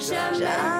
jamais de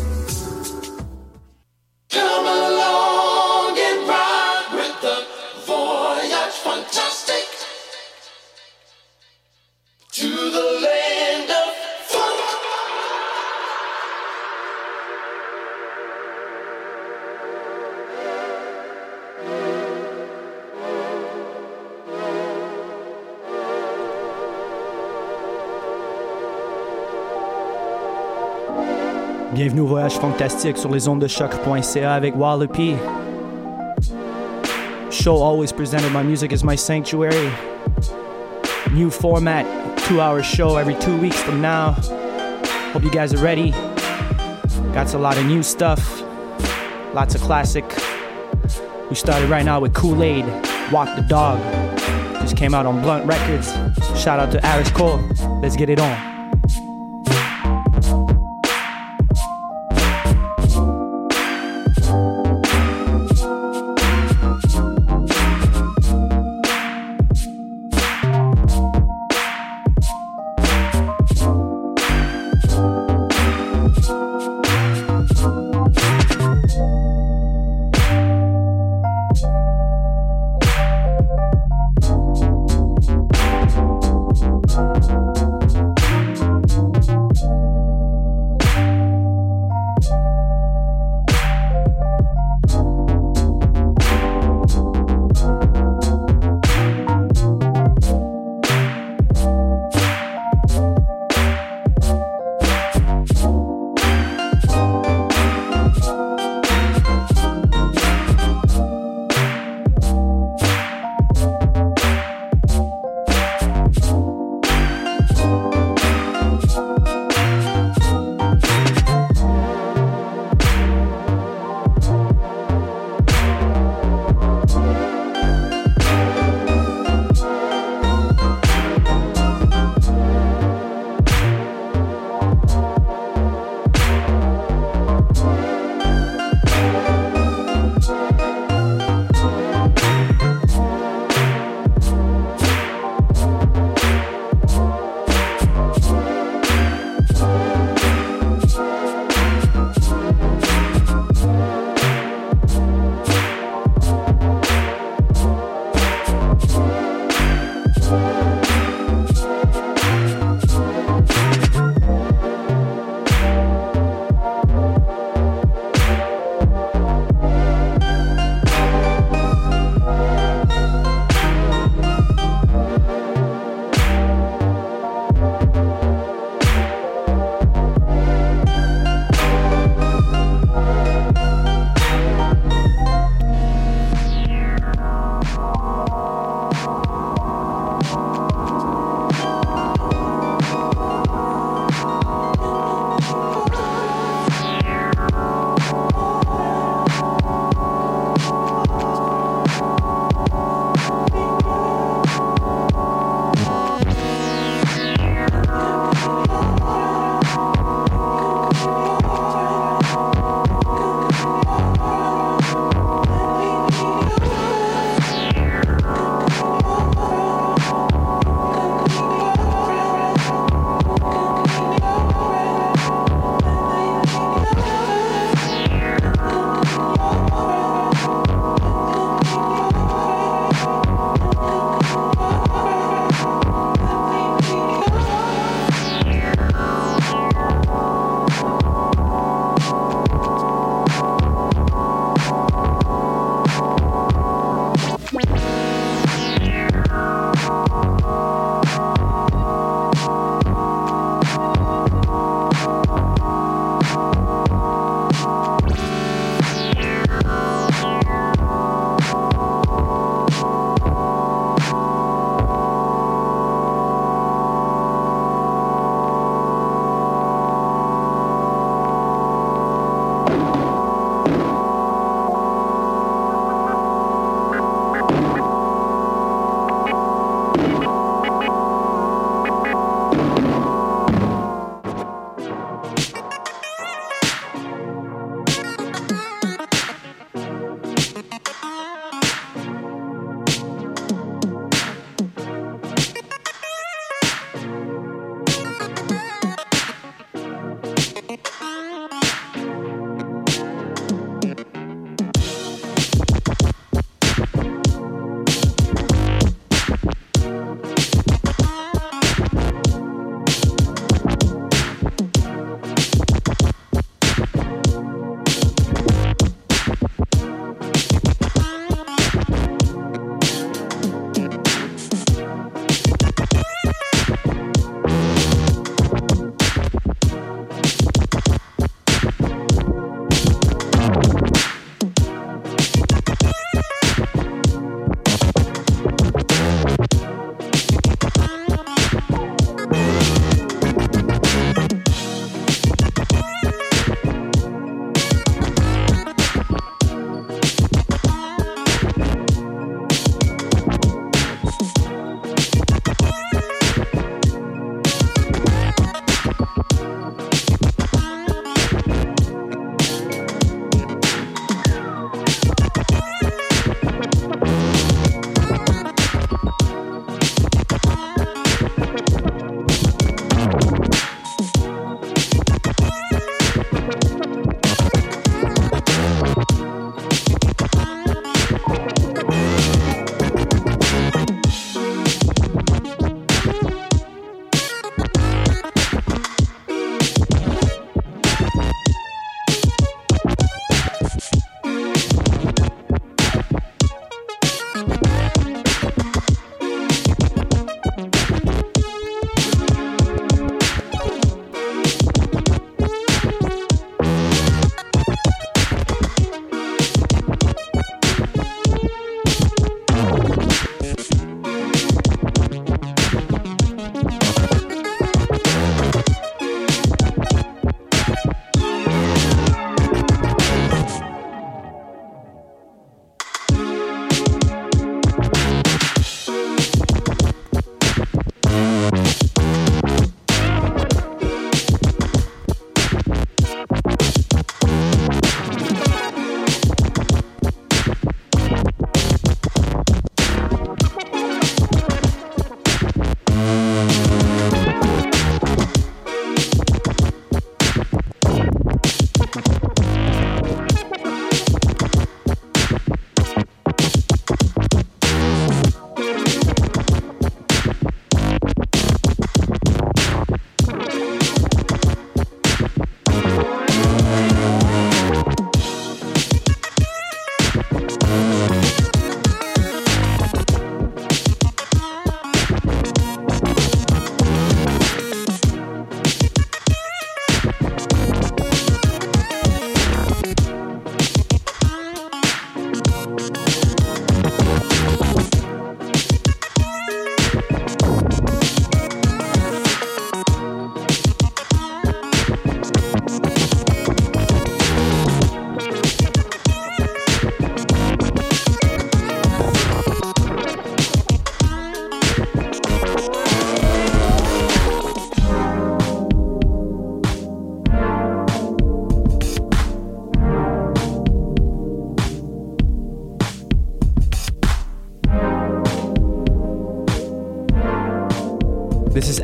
Bienvenue au Voyage Fantastique sur les ondes de choc.ca avec Wallopy. Show always presented my music is my sanctuary. New format, two hour show every two weeks from now. Hope you guys are ready. Got a lot of new stuff, lots of classic. We started right now with Kool Aid, Walk the Dog. Just came out on Blunt Records. Shout out to Aris Cole. Let's get it on.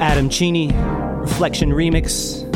Adam Cheney, Reflection Remix.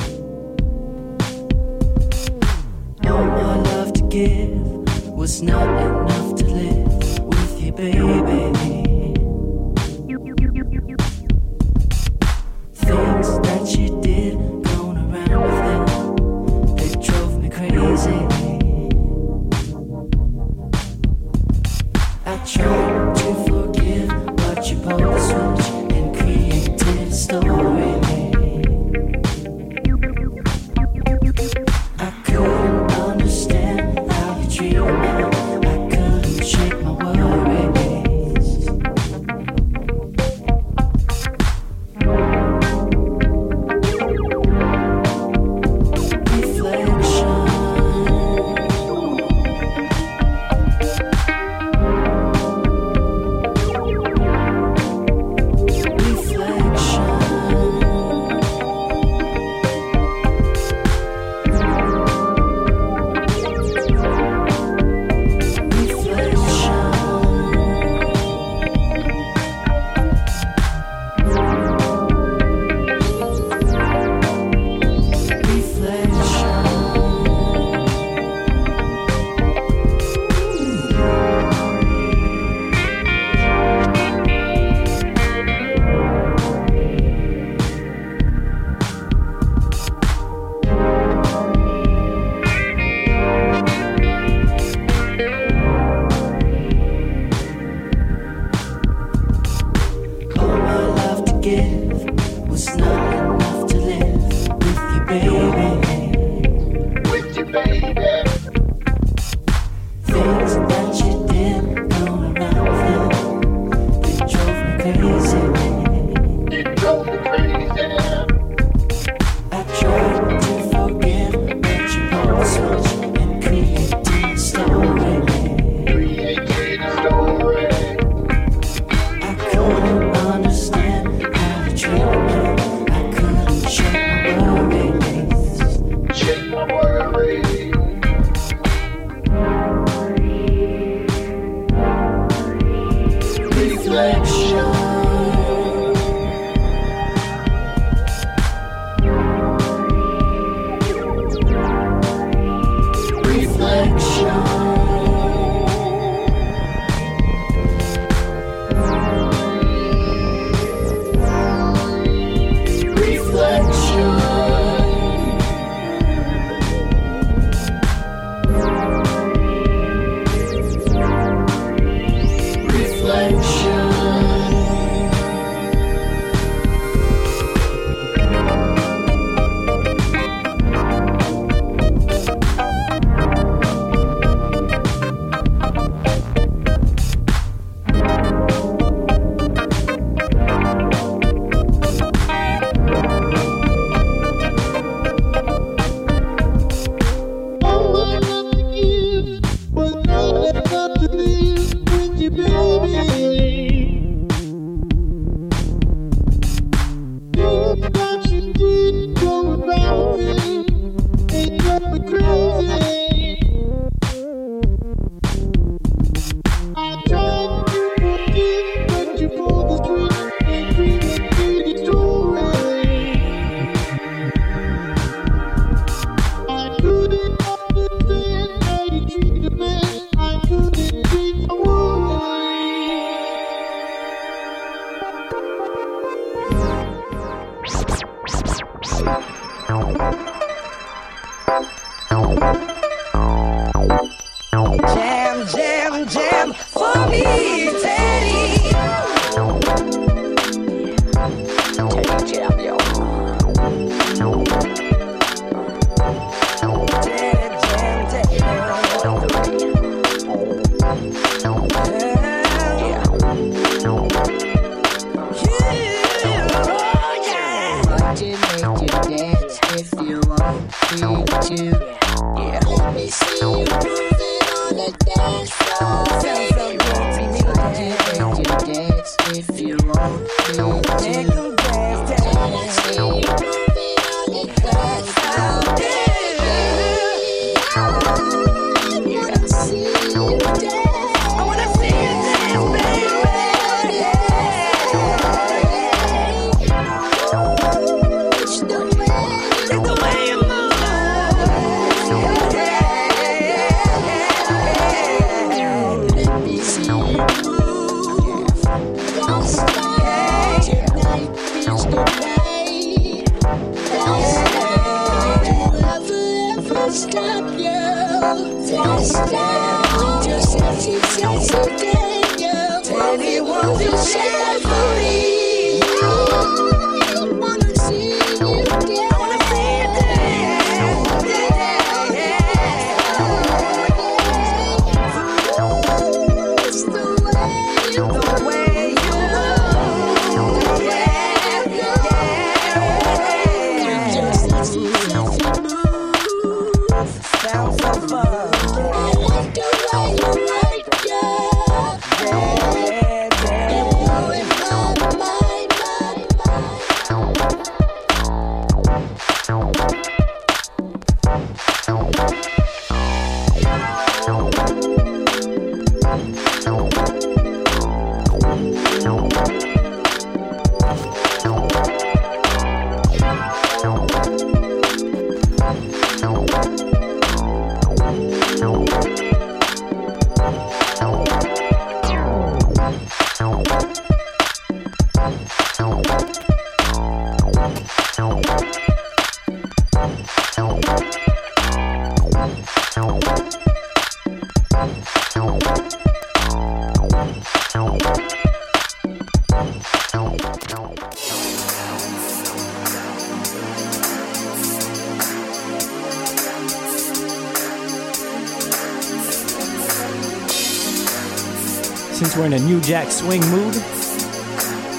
We're in a new jack swing mood,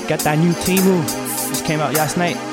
got that new Timu. Just came out last night.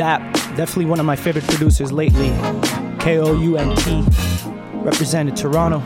Definitely one of my favorite producers lately. K O U N T, represented Toronto.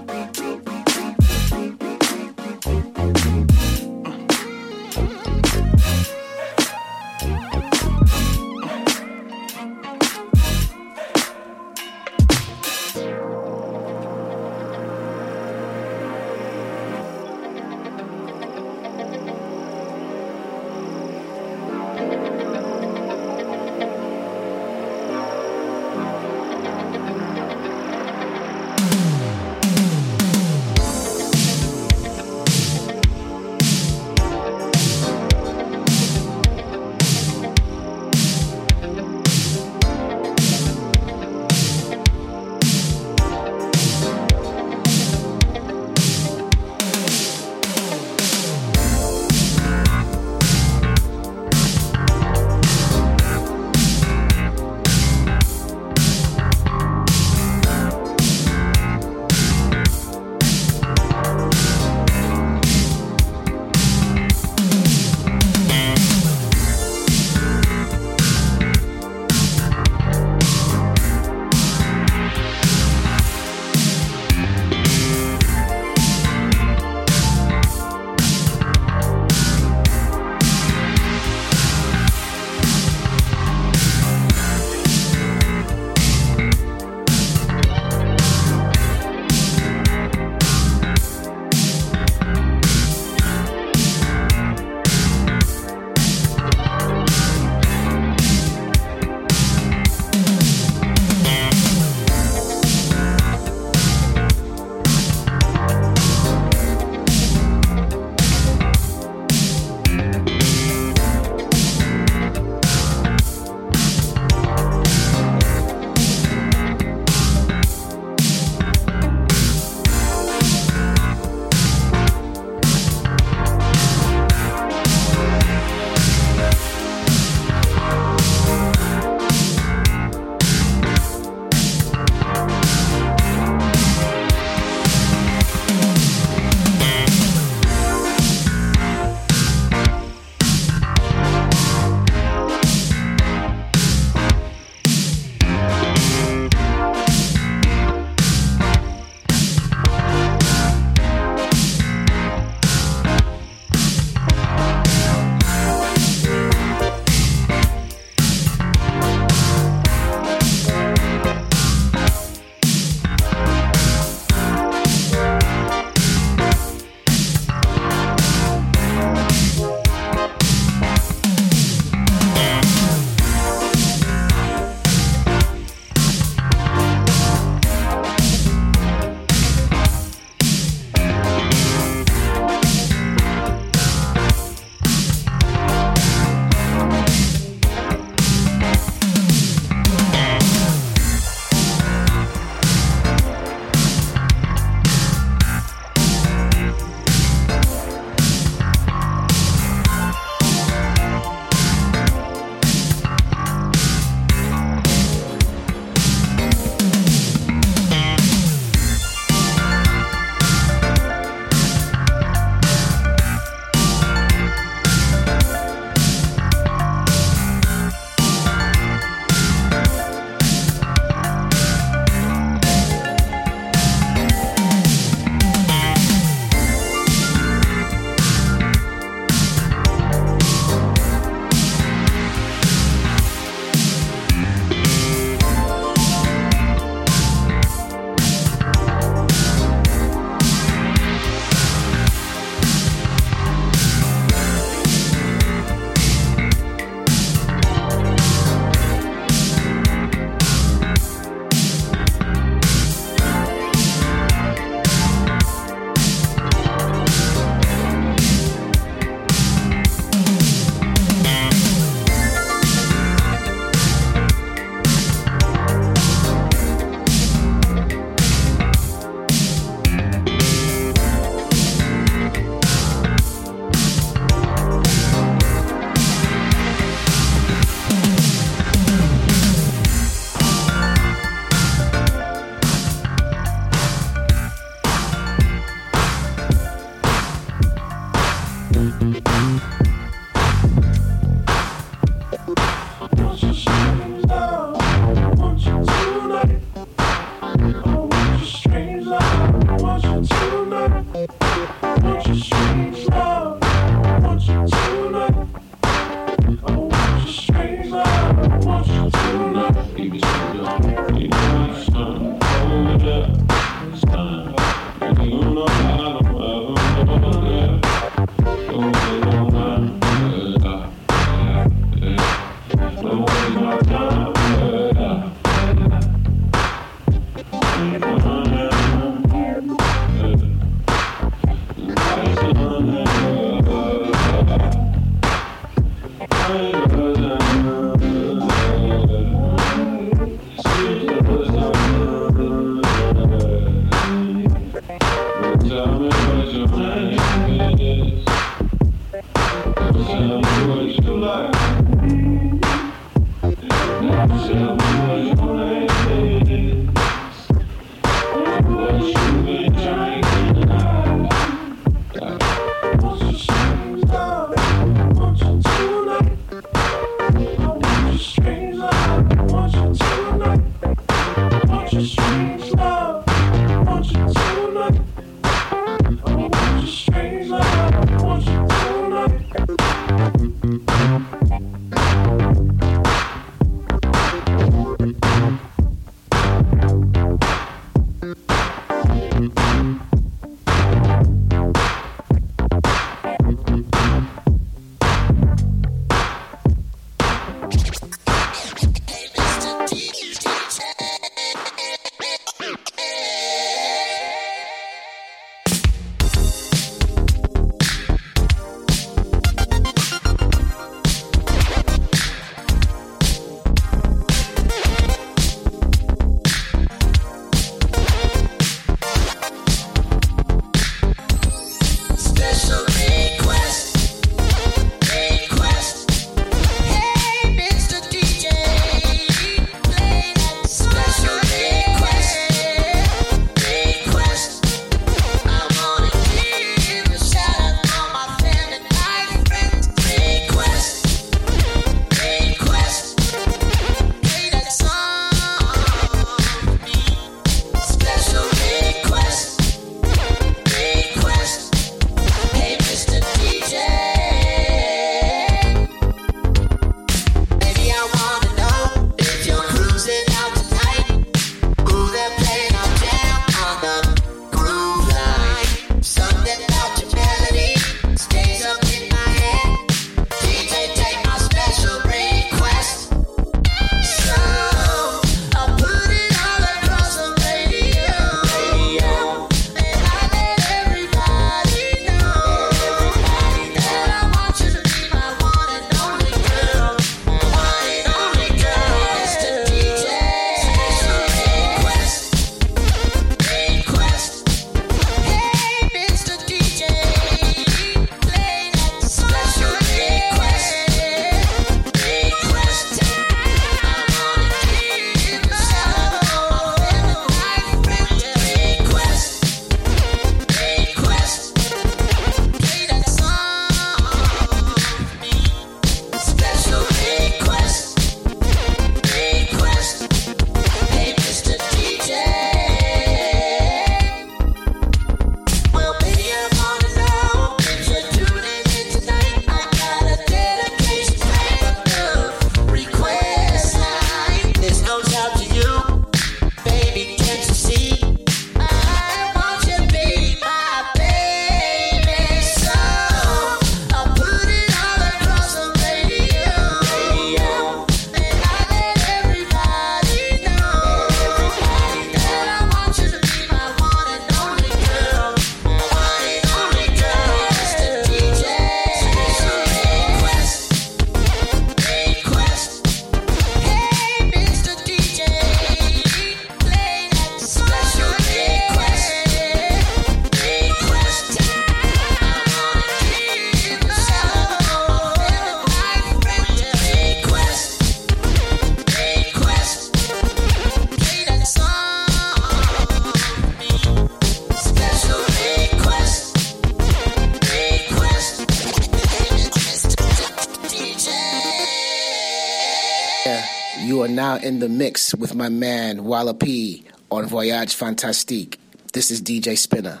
with my man Walla P on Voyage Fantastique. This is DJ Spinner.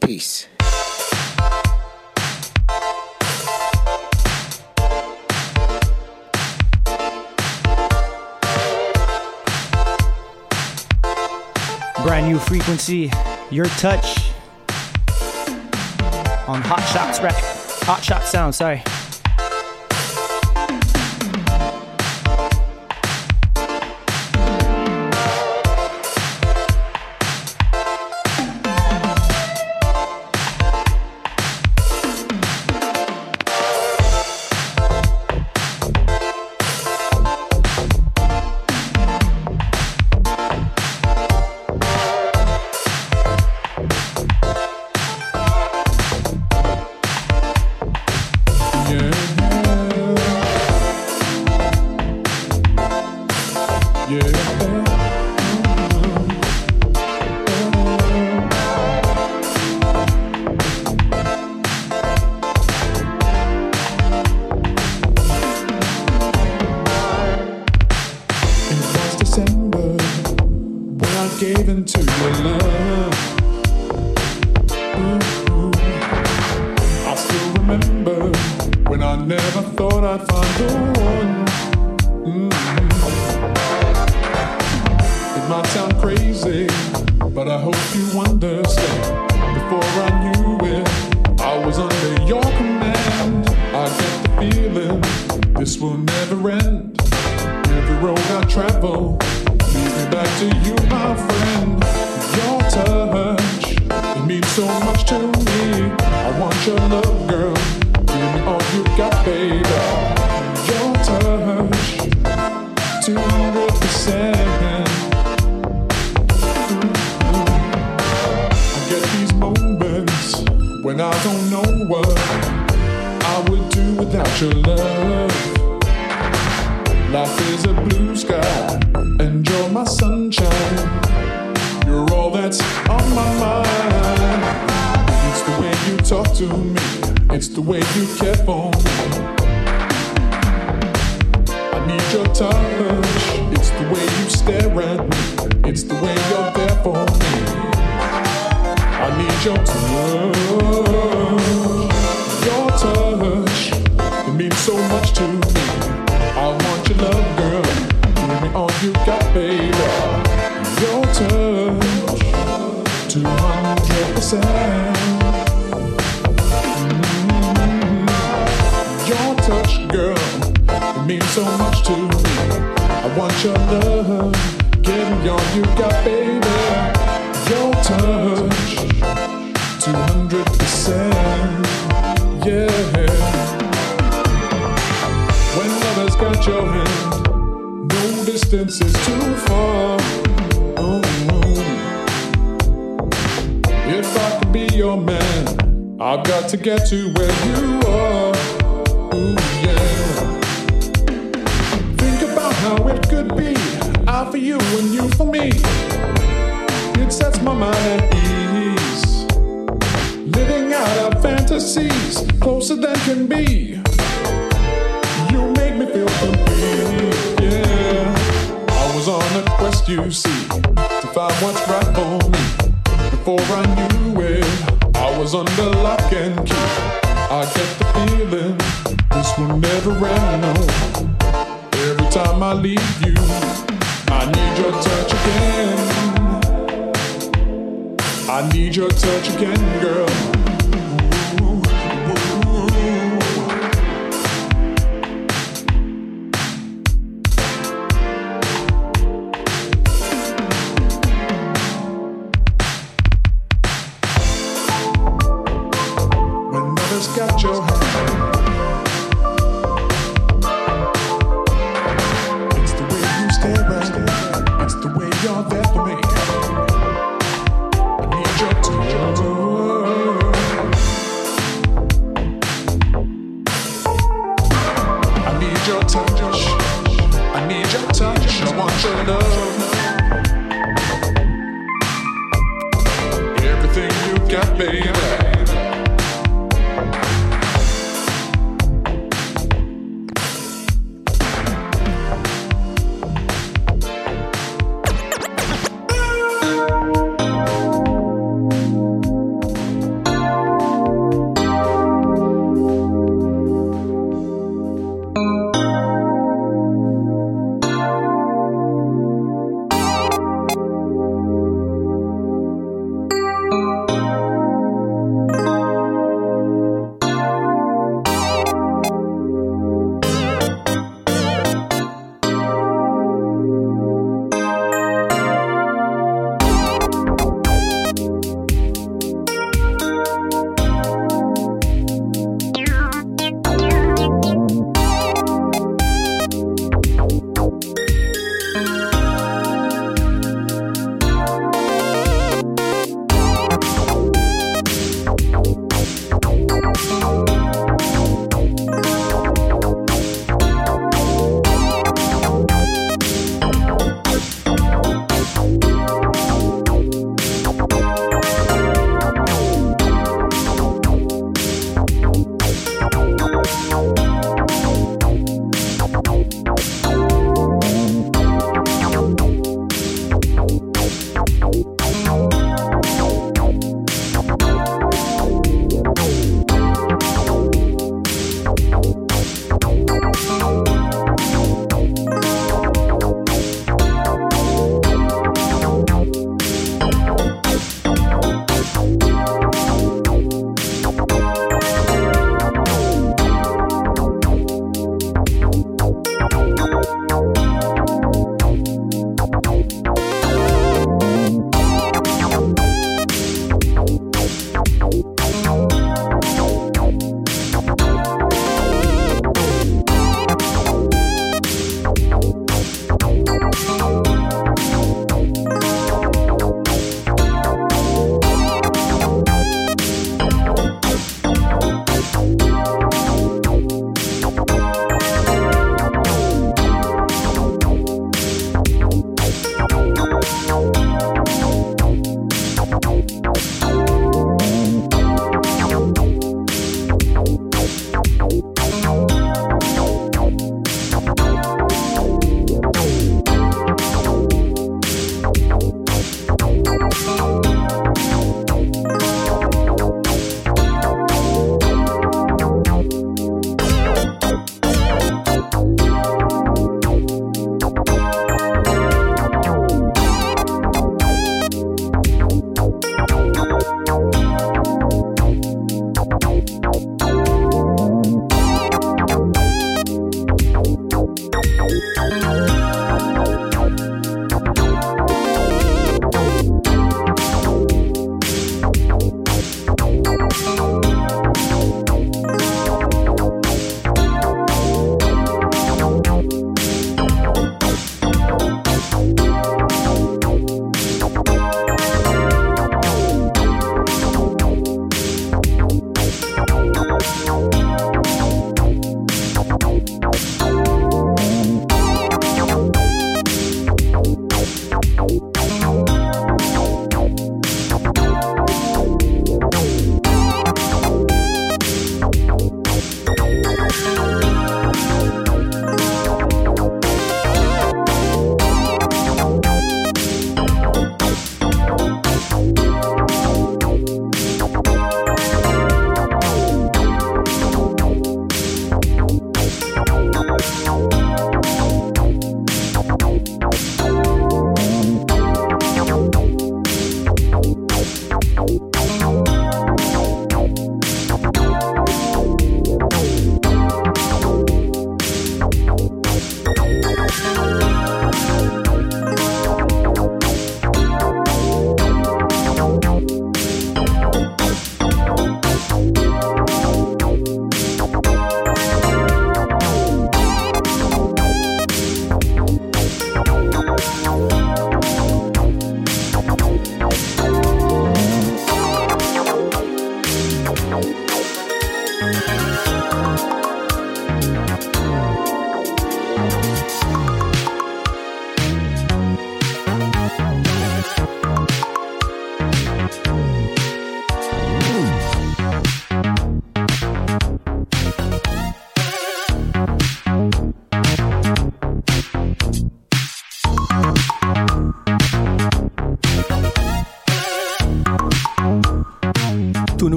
Peace. Brand new frequency, your touch on Hot Shots, Hot Shot Sound, sorry. gave into your love. Ooh. I still remember when I never thought I'd find the one. Mm. It might sound crazy, but I hope you understand. Before I knew it, I was under your command. I get the feeling this will never end. Every road I travel back to you, my friend. Your touch, it means so much to me. I want your love, girl. Give me all you got, baby. Your touch, 200%. I get these moments when I don't know what I would do without your love. Life is a blue sky, and you're my sunshine. You're all that's on my mind. It's the way you talk to me, it's the way you care for me. I need your touch, it's the way you stare at me, it's the way you're there for me. I need your touch, your touch. It means so much to me. I want your love, girl. Give me all you got, baby. Your touch, two hundred percent. Your touch, girl. It means so much to me. I want your love. Give me all you got, baby. Your touch, two hundred percent. Yeah. Distance is too far. Oh, oh, if I could be your man, I've got to get to where you are. Ooh, yeah. Think about how it could be. I for you and you for me. It sets my mind at ease. Living out our fantasies closer than can be. You make me feel complete, quest, you see, to find what's right for me. Before I knew it, I was under lock and key. I get the feeling this will never end, no. Every time I leave you, I need your touch again. I need your touch again, girl.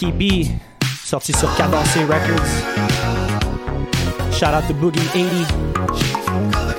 Lucky B, sorti sur Cadencé Records. Shout out to Boogie 80.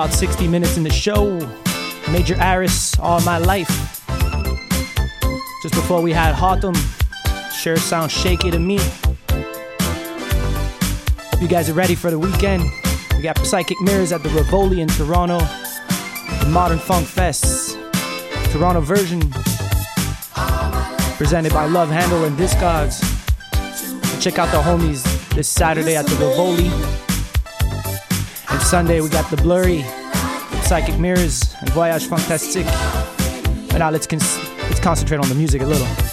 About 60 minutes in the show. Major Aris, All My Life. Just before we had Hotham, Sure Sounds Shaky to me. Hope you guys are ready for the weekend. We got Psychic Mirrors at the Rivoli in Toronto. The Modern Funk Fest. Toronto version. Presented by Love Handle and Discogs. Check out the homies this Saturday at the Rivoli. Sunday we got the Bleury, Psychic Mirrors, and Voyage Fantastique. And now let's let's concentrate on the music a little.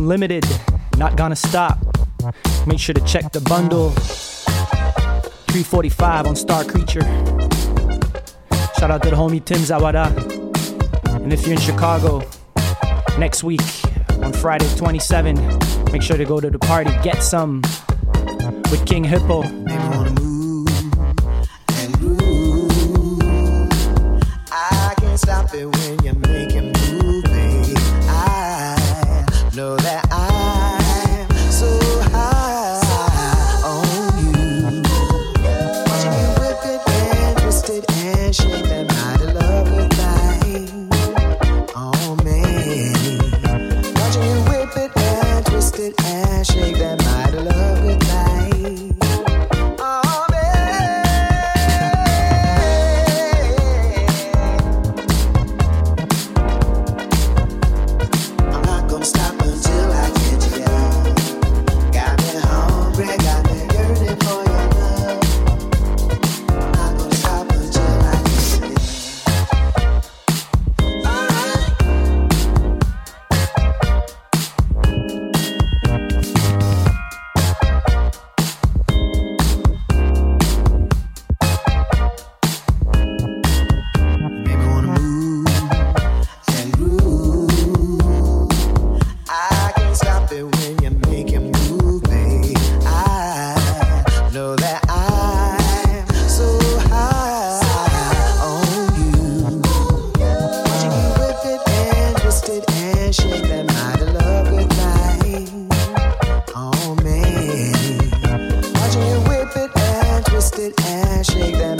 Unlimited. Not gonna stop. Make sure to check the bundle. 345 on Star Creature. Shout out to the homie Tim Zawada. And if you're in Chicago next week on Friday 27, make sure to go to the party. Get some with King Hippo. it and shake them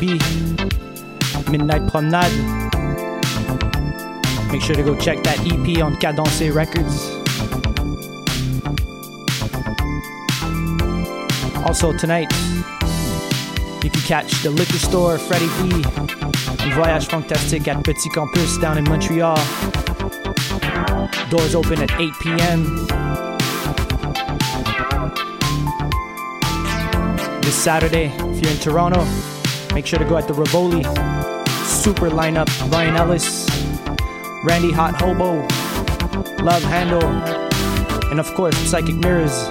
l'instant, B. Midnight Promenade. Make sure to go check that EP on Cadence Records. Also tonight, you can catch the liquor store Freddie B and Voyage Fantastique at Petit Campus down in Montreal. Doors open at 8 p.m. This Saturday, if you're in Toronto, make sure to go at the Rivoli. Super lineup Ryan Ellis, Randy Hot Hobo, Love Handle, and of course Psychic Mirrors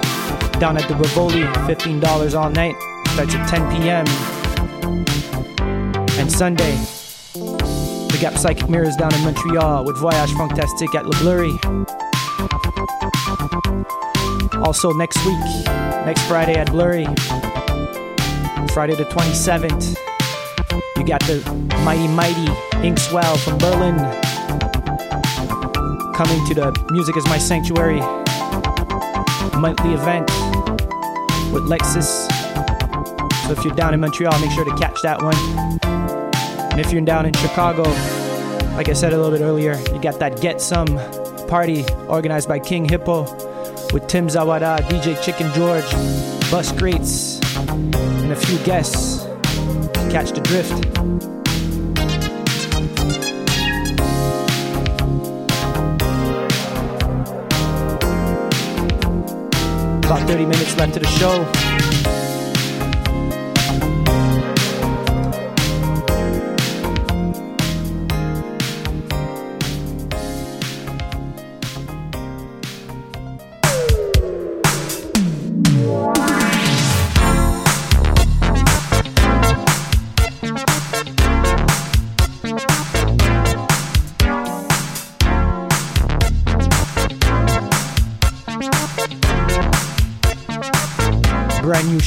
down at the Rivoli. $15 all night. Starts at 10 p.m. And Sunday, we got Psychic Mirrors down in Montreal with Voyage Fantastique at Le Bleury. Also next week, next Friday at Bleury, Friday the 27th, you got the Mighty Mighty Inkswel from Berlin coming to the Music is My Sanctuary monthly event with Lexus. So if you're down in Montreal, make sure to catch that one. And if you're down in Chicago, like I said a little bit earlier, you got that Get Some party organized by King Hippo with Tim Zawada, DJ Chicken George, Bus Greats, and a few guests. Catch the drift. About 30 minutes left to the show.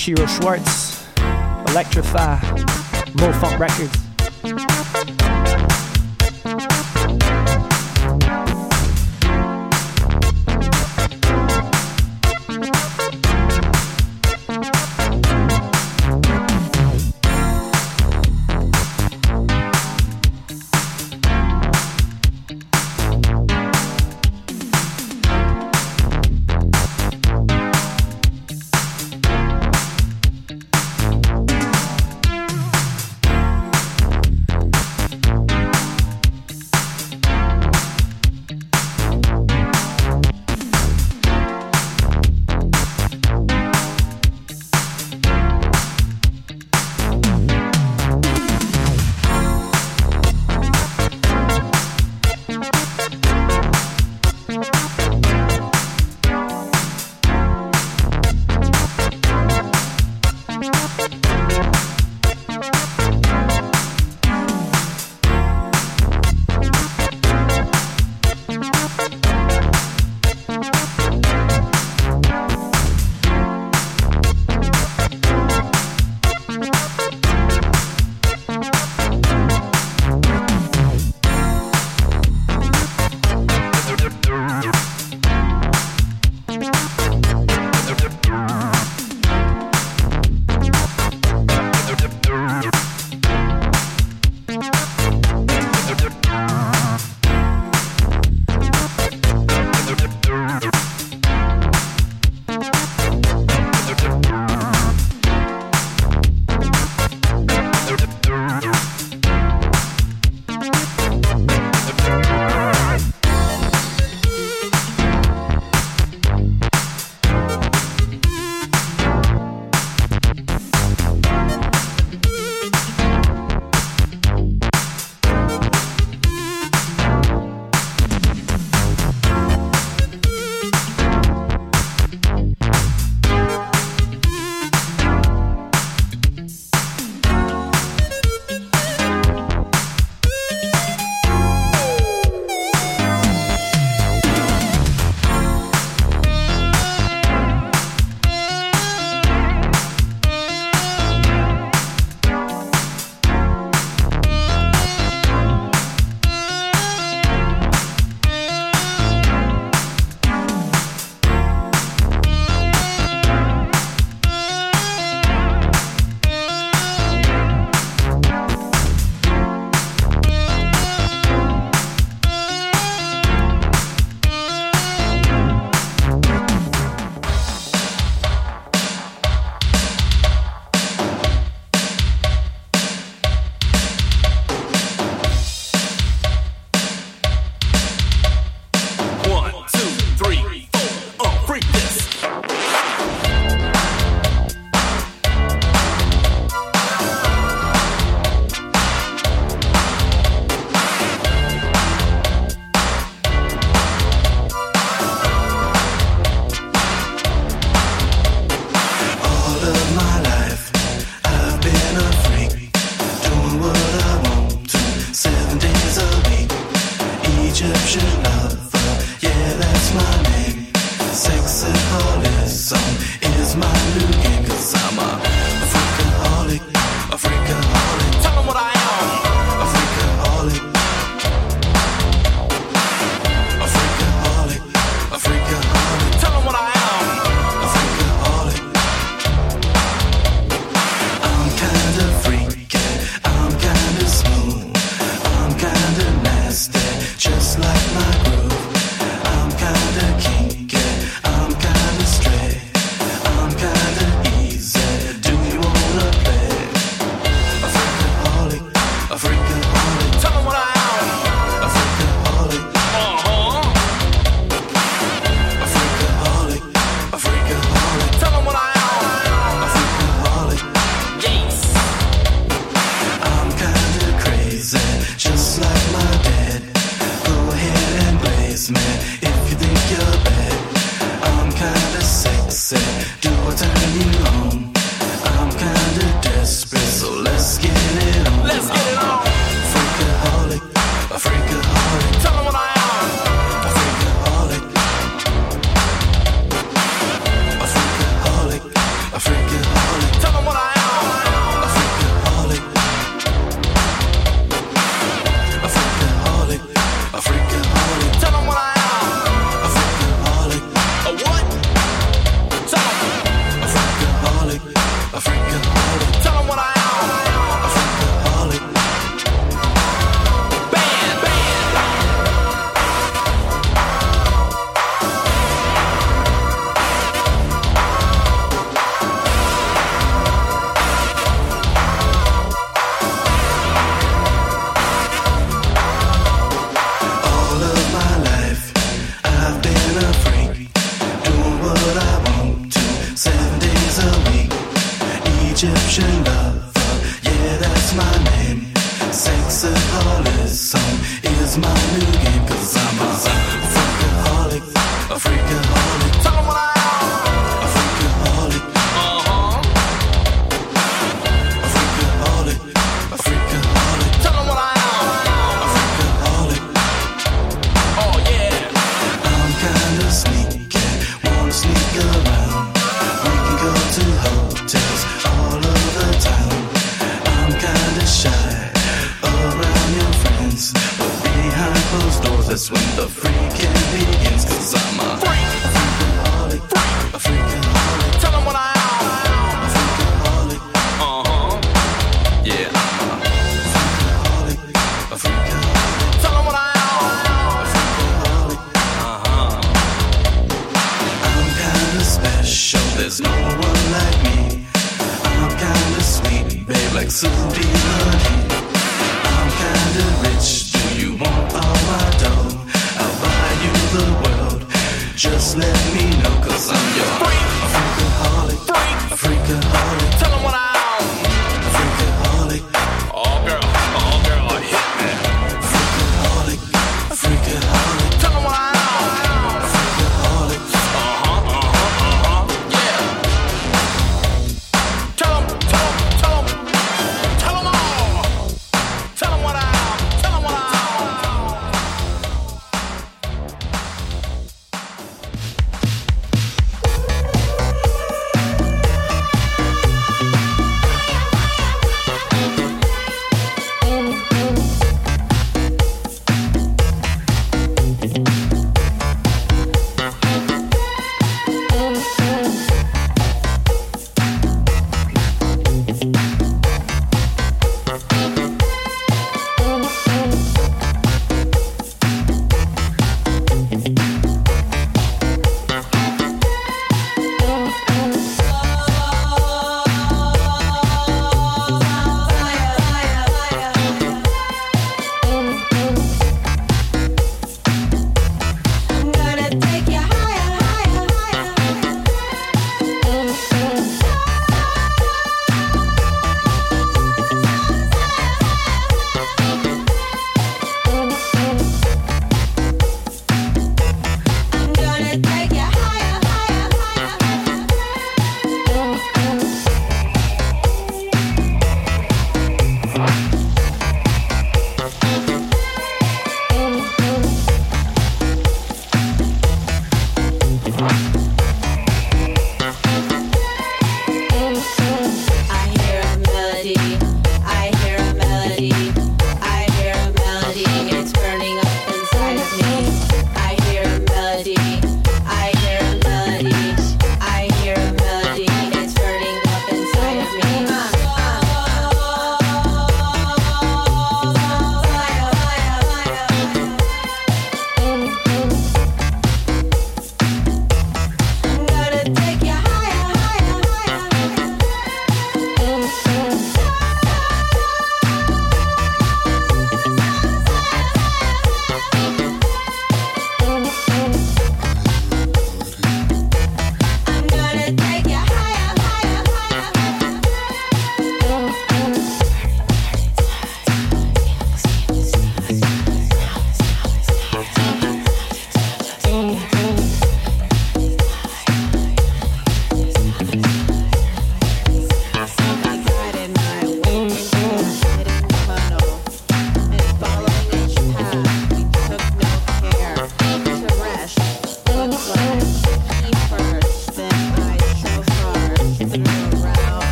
Shiro Schwarz, Electrify, Mofunk Records.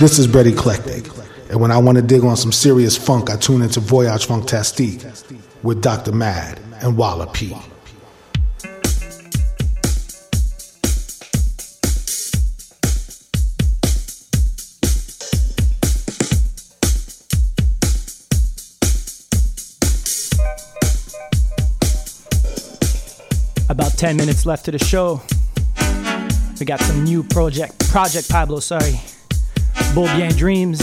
This is Brett Eclectic. And when I want to dig on some serious funk, I tune into Voyage Funktastique with Dr. Mad and Walla P. About 10 minutes left to the show. We got some new project, Project Pablo, sorry. Beau Dreams.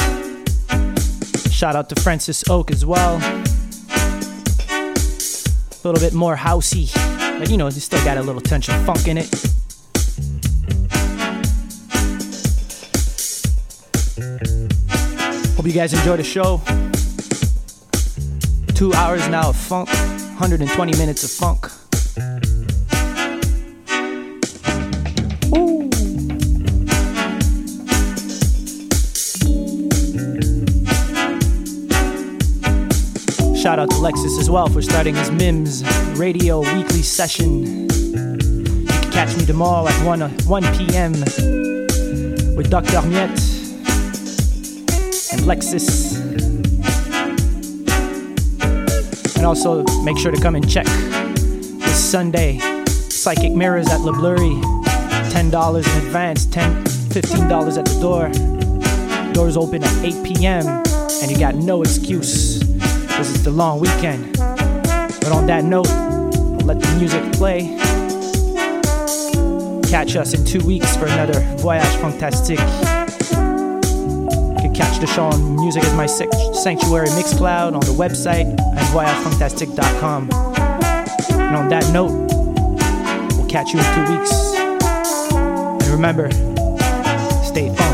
Shout out to Francis Oak as well. A little bit more housey, but you know, you still got a little touch of funk in it. Hope you guys enjoy the show. Two hours now of funk, 120 minutes of funk. Shout out to Lexus as well for starting his MIMS radio weekly session. You can catch me tomorrow at 1, uh, 1 p.m. with Dr. Miette and Lexus. And also make sure to come and check this Sunday Psychic Mirrors at Le Bleury. $10 in advance, 10 $15 at the door. Doors open at 8 p.m. and you got no excuse. This is the long weekend. But on that note, I'll let the music play. Catch us in two weeks for another Voyage Funktastique. You can catch the show on Music is My Sanctuary Mixcloud on the website at voyagefantastique.com. And on that note, we'll catch you in two weeks. And remember, stay funky.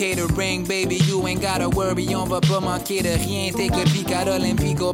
Catering. Baby, you ain't gotta worry, on va pas manquer de rien. Take a peek at Olimpico